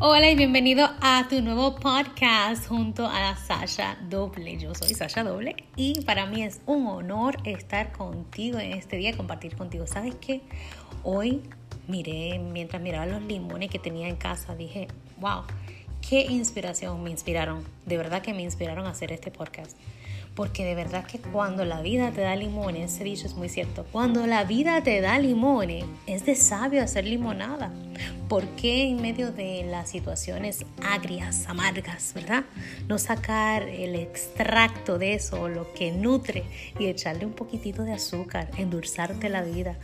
Hola y bienvenido a tu nuevo podcast junto a Sasha Doble. Yo soy Sasha Doble y para mí es un honor estar contigo en este día, compartir contigo. ¿Sabes qué? Hoy miré, mientras miraba los limones que tenía en casa, dije, wow, qué inspiración me inspiraron. De verdad que me inspiraron a hacer este podcast. Porque de verdad que cuando la vida te da limones, ese dicho es muy cierto, cuando la vida te da limones, es de sabio hacer limonada. ¿Por qué en medio de las situaciones agrias, amargas, verdad? No sacar el extracto de eso, lo que nutre, y echarle un poquitito de azúcar, endulzarte la vida.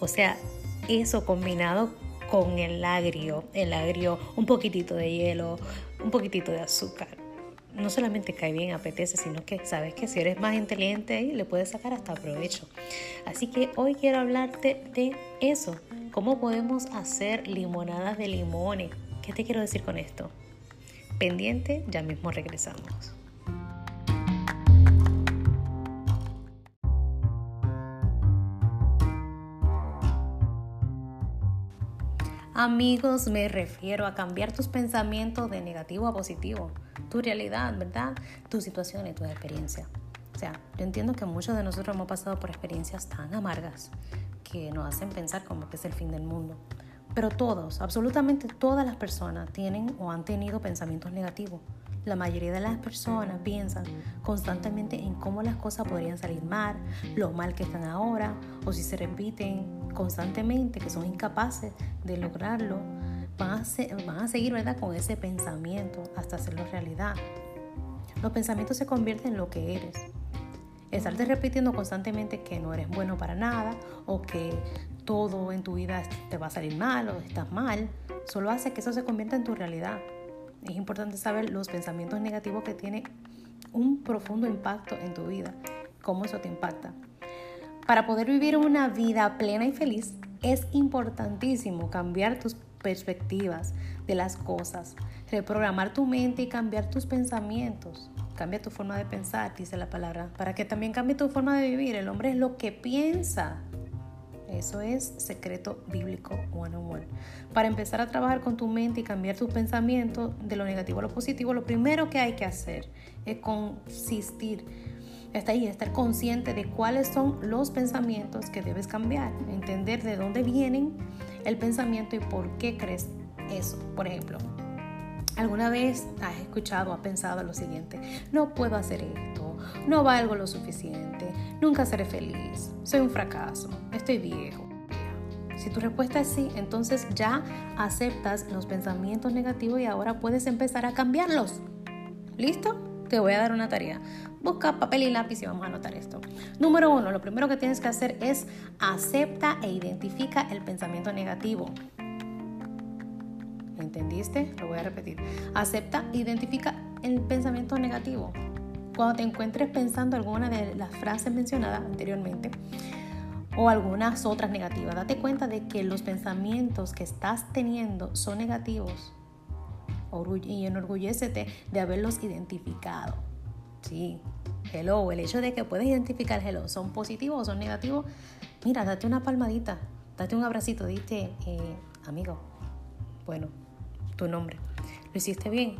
O sea, eso combinado con el agrio, el agrio, un poquitito de hielo, un poquitito de azúcar no solamente cae bien, apetece, sino que sabes que si eres más inteligente ahí le puedes sacar hasta provecho. Así que hoy quiero hablarte de eso, cómo podemos hacer limonadas de limones. ¿Qué te quiero decir con esto? Pendiente, ya mismo regresamos. Amigos, me refiero a cambiar tus pensamientos de negativo a positivo tu realidad, ¿verdad? Tu situación y tu experiencia. O sea, yo entiendo que muchos de nosotros hemos pasado por experiencias tan amargas que nos hacen pensar como que es el fin del mundo. Pero todos, absolutamente todas las personas tienen o han tenido pensamientos negativos. La mayoría de las personas piensan constantemente en cómo las cosas podrían salir mal, lo mal que están ahora, o si se repiten constantemente, que son incapaces de lograrlo, van a, seguir ¿verdad? con ese pensamiento hasta hacerlo realidad. Los pensamientos se convierten en lo que eres. Estarte repitiendo constantemente que no eres bueno para nada o que todo en tu vida te va a salir mal o estás mal, solo hace que eso se convierta en tu realidad. Es importante saber los pensamientos negativos que tienen un profundo impacto en tu vida, cómo eso te impacta. Para poder vivir una vida plena y feliz, es importantísimo cambiar tus perspectivas de las cosas, reprogramar tu mente y cambiar tus pensamientos. Cambia tu forma de pensar, dice la palabra, para que también cambie tu forma de vivir. El hombre es lo que piensa. Eso es secreto bíblico one on one. Para empezar a trabajar con tu mente y cambiar tus pensamientos de lo negativo a lo positivo, lo primero que hay que hacer es consistir está ahí, estar consciente de cuáles son los pensamientos que debes cambiar, entender de dónde vienen el pensamiento y por qué crees eso. Por ejemplo, ¿alguna vez has escuchado, has pensado lo siguiente? No puedo hacer esto, no valgo lo suficiente, nunca seré feliz, soy un fracaso, estoy viejo. Si tu respuesta es sí, entonces ya aceptas los pensamientos negativos y ahora puedes empezar a cambiarlos. ¿Listo? te voy a dar una tarea. Busca papel y lápiz y vamos a anotar esto. Número uno, lo primero que tienes que hacer es acepta e identifica el pensamiento negativo. ¿Entendiste? Lo voy a repetir. Acepta, identifica el pensamiento negativo. Cuando te encuentres pensando alguna de las frases mencionadas anteriormente o algunas otras negativas, date cuenta de que los pensamientos que estás teniendo son negativos y enorgullécete de haberlos identificado. Sí, hello, el hecho de que puedes identificar hello, son positivos o son negativos, mira, date una palmadita, date un abracito, diste, eh, amigo, bueno, tu nombre, lo hiciste bien.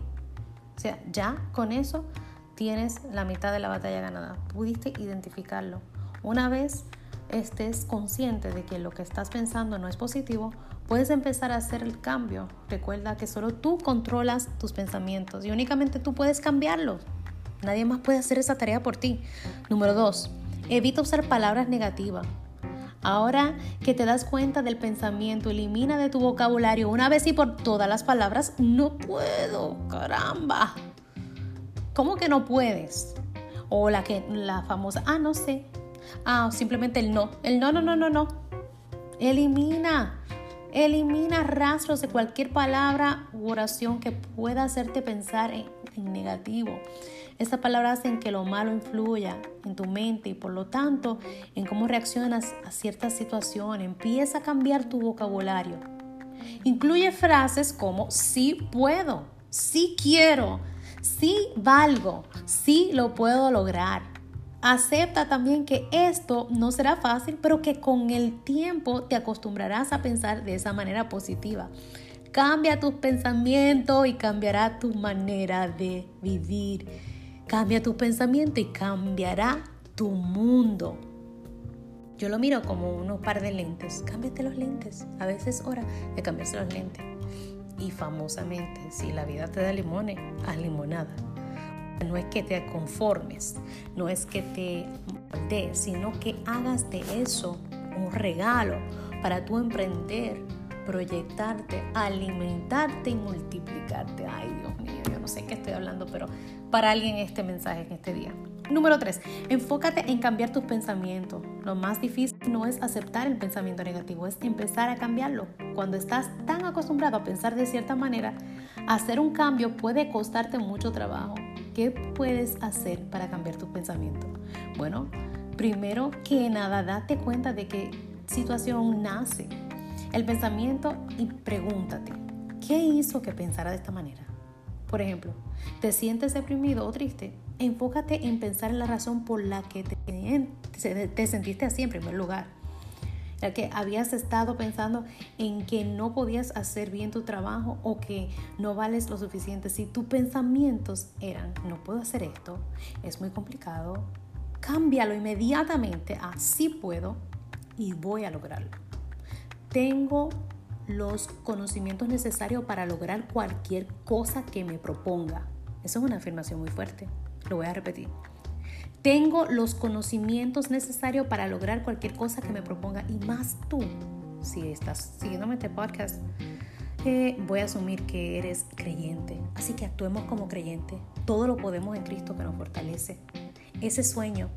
O sea, ya con eso tienes la mitad de la batalla ganada, pudiste identificarlo. Una vez estés consciente de que lo que estás pensando no es positivo, puedes empezar a hacer el cambio. Recuerda que solo tú controlas tus pensamientos y únicamente tú puedes cambiarlos. Nadie más puede hacer esa tarea por ti. Número dos, evita usar palabras negativas. Ahora que te das cuenta del pensamiento, elimina de tu vocabulario una vez y por todas las palabras, no puedo, caramba. ¿Cómo que no puedes? O la que la famosa, ah, no sé, Ah, simplemente el no. El no, no, no, no, no. Elimina. Elimina rastros de cualquier palabra u oración que pueda hacerte pensar en, negativo. Estas palabras hacen que lo malo influya en tu mente y por lo tanto en cómo reaccionas a ciertas situaciones. Empieza a cambiar tu vocabulario. Incluye frases como sí puedo, sí quiero, sí valgo, sí lo puedo lograr. Acepta también que esto no será fácil, pero que con el tiempo te acostumbrarás a pensar de esa manera positiva. Cambia tus pensamientos y cambiará tu manera de vivir. Cambia tus pensamientos y cambiará tu mundo. Yo lo miro como unos par de lentes. Cámbiate los lentes. A veces es hora de cambiarse los lentes. Y famosamente, si la vida te da limones, haz limonada. No es que te conformes, no es que te des, sino que hagas de eso un regalo para tu emprender, proyectarte, alimentarte y multiplicarte. Ay, Dios mío, yo no sé qué estoy hablando, pero para alguien este mensaje en este día. Número 3. Enfócate en cambiar tus pensamientos. Lo más difícil no es aceptar el pensamiento negativo, es empezar a cambiarlo. Cuando estás tan acostumbrado a pensar de cierta manera, hacer un cambio puede costarte mucho trabajo. ¿Qué puedes hacer para cambiar tus pensamientos? Bueno, primero que nada, date cuenta de qué situación nace el pensamiento y pregúntate, ¿qué hizo que pensara de esta manera? Por ejemplo, ¿te sientes deprimido o triste? Enfócate en pensar en la razón por la que te, te sentiste así en primer lugar. Ya que habías estado pensando en que no podías hacer bien tu trabajo o que no vales lo suficiente. Si tus pensamientos eran, no puedo hacer esto, es muy complicado, cámbialo inmediatamente a sí puedo y voy a lograrlo. Tengo los conocimientos necesarios para lograr cualquier cosa que me proponga. Eso es una afirmación muy fuerte. Lo voy a repetir. Tengo los conocimientos necesarios para lograr cualquier cosa que me proponga. Y más tú, si estás siguiéndome este podcast, eh, voy a asumir que eres creyente. Así que actuemos como creyente. Todo lo podemos en Cristo que nos fortalece. Ese sueño,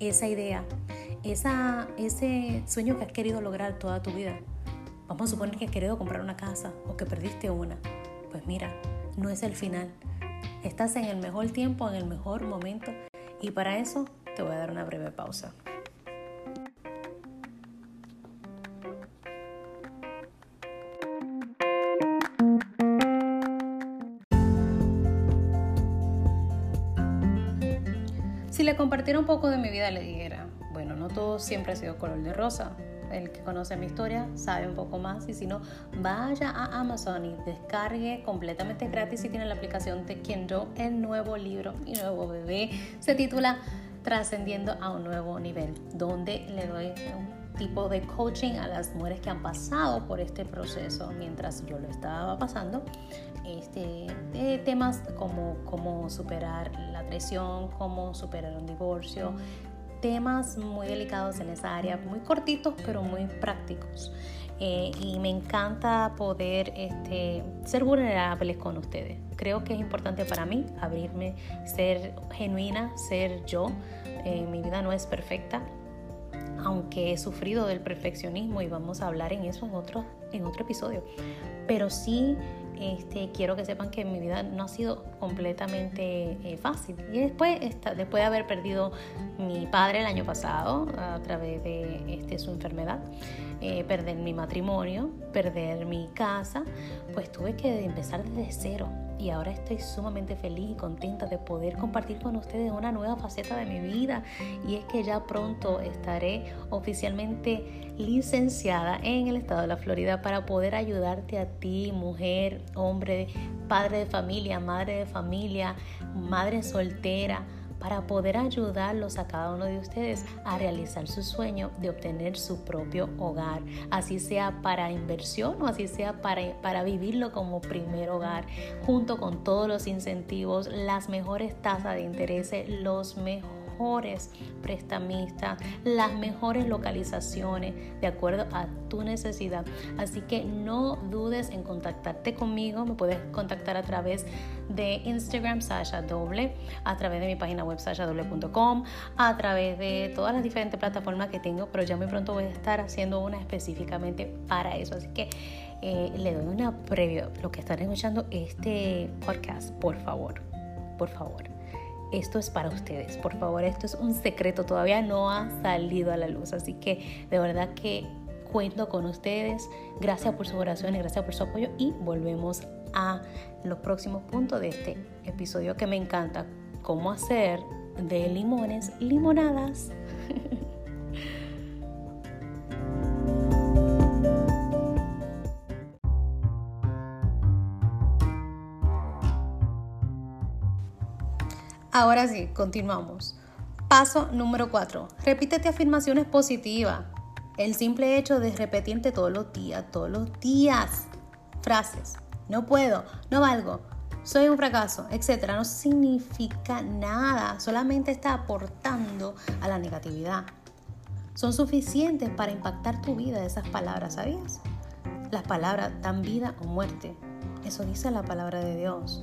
esa idea, esa, ese sueño que has querido lograr toda tu vida, Vamos a suponer que has querido comprar una casa o que perdiste una. Pues mira, no es el final. Estás en el mejor tiempo, en el mejor momento. Y para eso te voy a dar una breve pausa. Si le compartiera un poco de mi vida, le dijera, bueno, no todo siempre ha sido color de rosa el que conoce mi historia sabe un poco más y si no, vaya a Amazon y descargue completamente gratis si tiene la aplicación de Kindle el nuevo libro, mi nuevo bebé. Se titula Trascendiendo a un nuevo nivel, donde le doy un tipo de coaching a las mujeres que han pasado por este proceso mientras yo lo estaba pasando. Este, temas como cómo superar la traición, cómo superar un divorcio, temas muy delicados en esa área, muy cortitos pero muy prácticos. Eh, y me encanta poder este, ser vulnerables con ustedes. Creo que es importante para mí abrirme, ser genuina, ser yo. Eh, mi vida no es perfecta, aunque he sufrido del perfeccionismo y vamos a hablar en eso en otro, en otro episodio. Pero sí este, quiero que sepan que mi vida no ha sido completamente eh, fácil. Y después, después de haber perdido mi padre el año pasado a través de este, su enfermedad, eh, perder mi matrimonio, perder mi casa, pues tuve que empezar desde cero y ahora estoy sumamente feliz y contenta de poder compartir con ustedes una nueva faceta de mi vida. Y es que ya pronto estaré oficialmente licenciada en el estado de la Florida para poder ayudarte a ti, mujer, hombre, padre de familia, madre de familia, madre soltera para poder ayudarlos a cada uno de ustedes a realizar su sueño de obtener su propio hogar, así sea para inversión o así sea para, para vivirlo como primer hogar, junto con todos los incentivos, las mejores tasas de interés, los mejores mejores prestamistas, las mejores localizaciones de acuerdo a tu necesidad. Así que no dudes en contactarte conmigo. Me puedes contactar a través de Instagram Sasha Doble, a través de mi página web sashadoble.com, a través de todas las diferentes plataformas que tengo, pero ya muy pronto voy a estar haciendo una específicamente para eso. Así que eh, le doy una previa, lo que están escuchando este podcast, por favor, por favor esto es para ustedes. Por favor, esto es un secreto, todavía no ha salido a la luz. Así que de verdad que cuento con ustedes. Gracias por su oración y gracias por su apoyo. Y volvemos a los próximos puntos de este episodio que me encanta. Cómo hacer de limones limonadas. Ahora sí, continuamos. Paso número 4. Repítete afirmaciones positivas. El simple hecho de repetirte todos los días, todos los días, frases. No puedo, no valgo, soy un fracaso, etcétera, no significa nada, solamente está aportando a la negatividad. Son suficientes para impactar tu vida esas palabras, ¿sabías? Las palabras dan vida o muerte. Eso dice la palabra de Dios.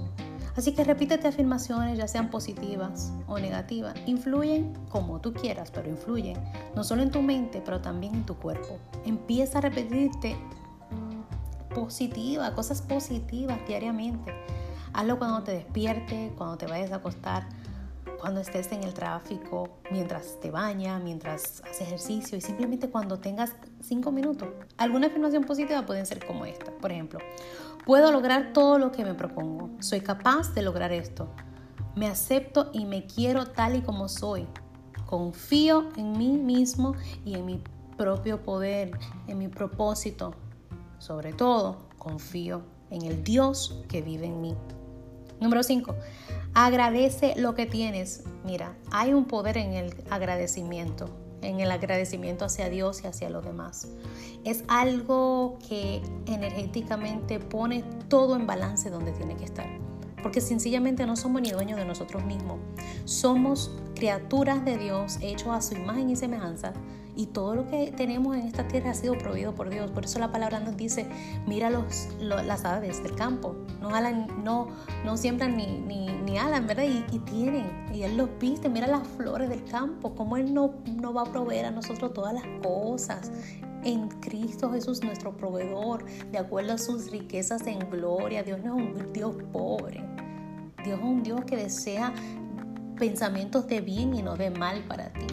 Así que repítete afirmaciones, ya sean positivas o negativas. Influyen como tú quieras, pero influyen no solo en tu mente, pero también en tu cuerpo. Empieza a repetirte positiva, cosas positivas diariamente. Hazlo cuando te despierte, cuando te vayas a acostar, cuando estés en el tráfico, mientras te bañas, mientras haces ejercicio y simplemente cuando tengas cinco minutos. Alguna afirmación positiva pueden ser como esta. Por ejemplo, puedo lograr todo lo que me propongo. Soy capaz de lograr esto. Me acepto y me quiero tal y como soy. Confío en mí mismo y en mi propio poder, en mi propósito. Sobre todo, confío en el Dios que vive en mí. Número 5. Agradece lo que tienes. Mira, hay un poder en el agradecimiento, en el agradecimiento hacia Dios y hacia los demás. Es algo que energéticamente pone todo en balance donde tiene que estar. Porque sencillamente no somos ni dueños de nosotros mismos. Somos criaturas de Dios, hechos a su imagen y semejanza y todo lo que tenemos en esta tierra ha sido proveído por Dios. Por eso la palabra nos dice, mira los, las aves del campo. No, no, no siembran ni, ni, ni alan, ¿verdad? Y, y, tienen. Y Él los viste. Mira las flores del campo. Cómo Él no, no va a proveer a nosotros todas las cosas. En Cristo Jesús, nuestro proveedor, de acuerdo a sus riquezas en gloria. Dios no es un Dios pobre. Dios es un Dios que desea pensamientos de bien y no de mal para ti.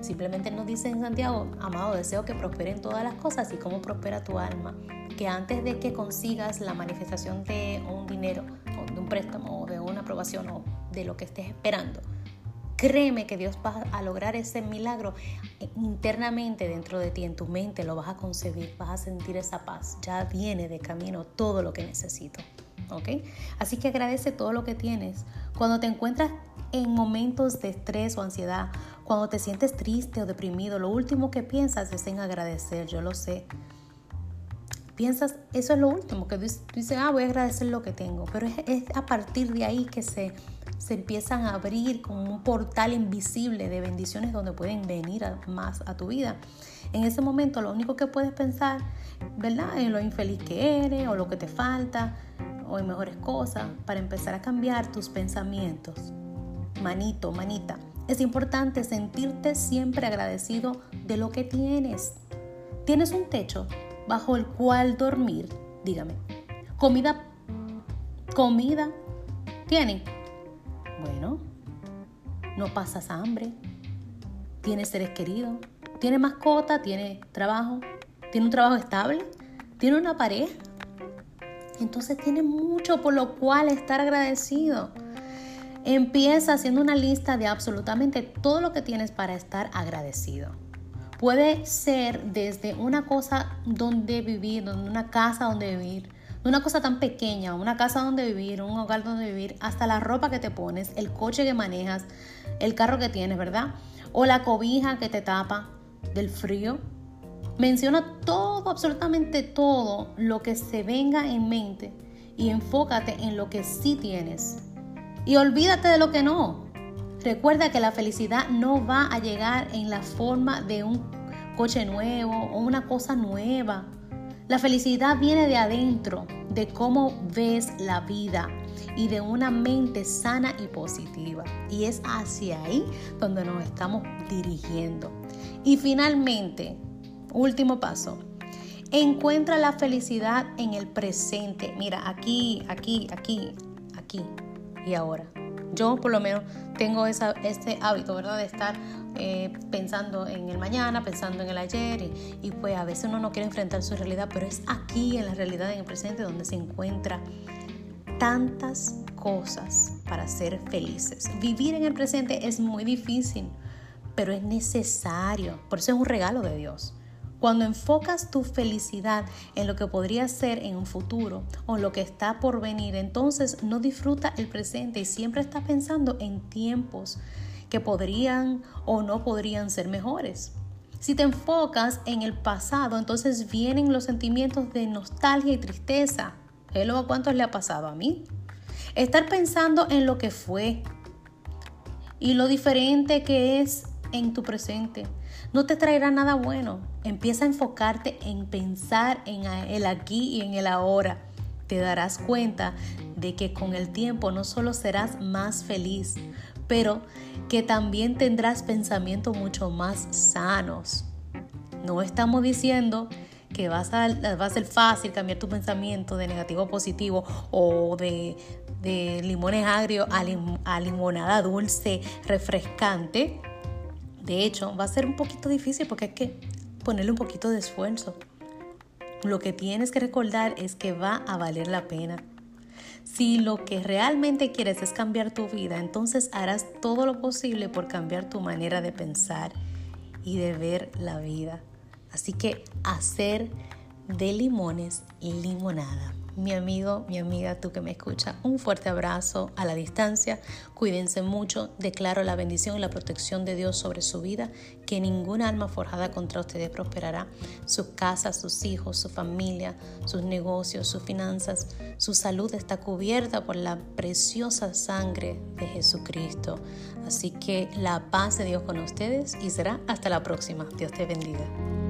Simplemente nos dice en Santiago, amado, deseo que prosperen todas las cosas y cómo prospera tu alma. Que antes de que consigas la manifestación de un dinero, o de un préstamo, o de una aprobación, o de lo que estés esperando, créeme que Dios va a lograr ese milagro internamente dentro de ti, en tu mente, lo vas a concebir, vas a sentir esa paz. Ya viene de camino todo lo que necesito. ¿Ok? Así que agradece todo lo que tienes. Cuando te encuentras en momentos de estrés o ansiedad, cuando te sientes triste o deprimido, lo último que piensas es en agradecer, yo lo sé. Piensas, eso es lo último, que tú dices, ah, voy a agradecer lo que tengo, pero es, a partir de ahí que se, se empiezan a abrir como un portal invisible de bendiciones donde pueden venir más a tu vida. En ese momento lo único que puedes pensar, ¿verdad? En lo infeliz que eres o lo que te falta o en mejores cosas para empezar a cambiar tus pensamientos manito, manita, es importante sentirte siempre agradecido de lo que tienes. ¿Tienes un techo bajo el cual dormir? Dígame. ¿Comida? ¿Comida? ¿Tienen? Bueno, no pasas hambre. ¿Tienes seres queridos? ¿Tienes mascota? ¿Tienes trabajo? ¿Tiene un trabajo estable? ¿Tiene una pareja? Entonces tienes mucho por lo cual estar agradecido. Empieza haciendo una lista de absolutamente todo lo que tienes para estar agradecido. Puede ser desde una cosa donde vivir, una casa donde vivir, una cosa tan pequeña, una casa donde vivir, un hogar donde vivir, hasta la ropa que te pones, el coche que manejas, el carro que tienes, ¿verdad? O la cobija que te tapa del frío. Menciona todo, absolutamente todo lo que se venga en mente y enfócate en lo que sí tienes y olvídate de lo que no. Recuerda que la felicidad no va a llegar en la forma de un coche nuevo o una cosa nueva. La felicidad viene de adentro, de cómo ves la vida y de una mente sana y positiva. Y es hacia ahí donde nos estamos dirigiendo. Y finalmente, último paso, encuentra la felicidad en el presente. Mira, aquí, aquí, aquí, aquí y ahora. Yo por lo menos tengo esa, este hábito, ¿verdad? De estar eh, pensando en el mañana, pensando en el ayer y, pues a veces uno no quiere enfrentar su realidad, pero es aquí en la realidad, en el presente, donde se encuentra tantas cosas para ser felices. Vivir en el presente es muy difícil, pero es necesario. Por eso es un regalo de Dios. Cuando enfocas tu felicidad en lo que podría ser en un futuro o lo que está por venir, entonces no disfruta el presente y siempre estás pensando en tiempos que podrían o no podrían ser mejores. Si te enfocas en el pasado, entonces vienen los sentimientos de nostalgia y tristeza. Hello, ¿a cuántos le ha pasado a mí? Estar pensando en lo que fue y lo diferente que es en tu presente no te traerá nada bueno. Empieza a enfocarte en pensar en el aquí y en el ahora. Te darás cuenta de que con el tiempo no solo serás más feliz, pero que también tendrás pensamientos mucho más sanos. No estamos diciendo que vas a, va a ser fácil cambiar tu pensamiento de negativo a positivo o de, limones agrios a limonada dulce, refrescante de hecho, va a ser un poquito difícil porque hay que ponerle un poquito de esfuerzo. Lo que tienes que recordar es que va a valer la pena. Si lo que realmente quieres es cambiar tu vida, entonces harás todo lo posible por cambiar tu manera de pensar y de ver la vida. Así que hacer de limones limonada mi amigo, mi amiga, tú que me escuchas, un fuerte abrazo a la distancia. Cuídense mucho. Declaro la bendición y la protección de Dios sobre su vida, que ninguna alma forjada contra ustedes prosperará. Su casa, sus hijos, su familia, sus negocios, sus finanzas, su salud está cubierta por la preciosa sangre de Jesucristo. Así que la paz de Dios con ustedes y será hasta la próxima. Dios te bendiga.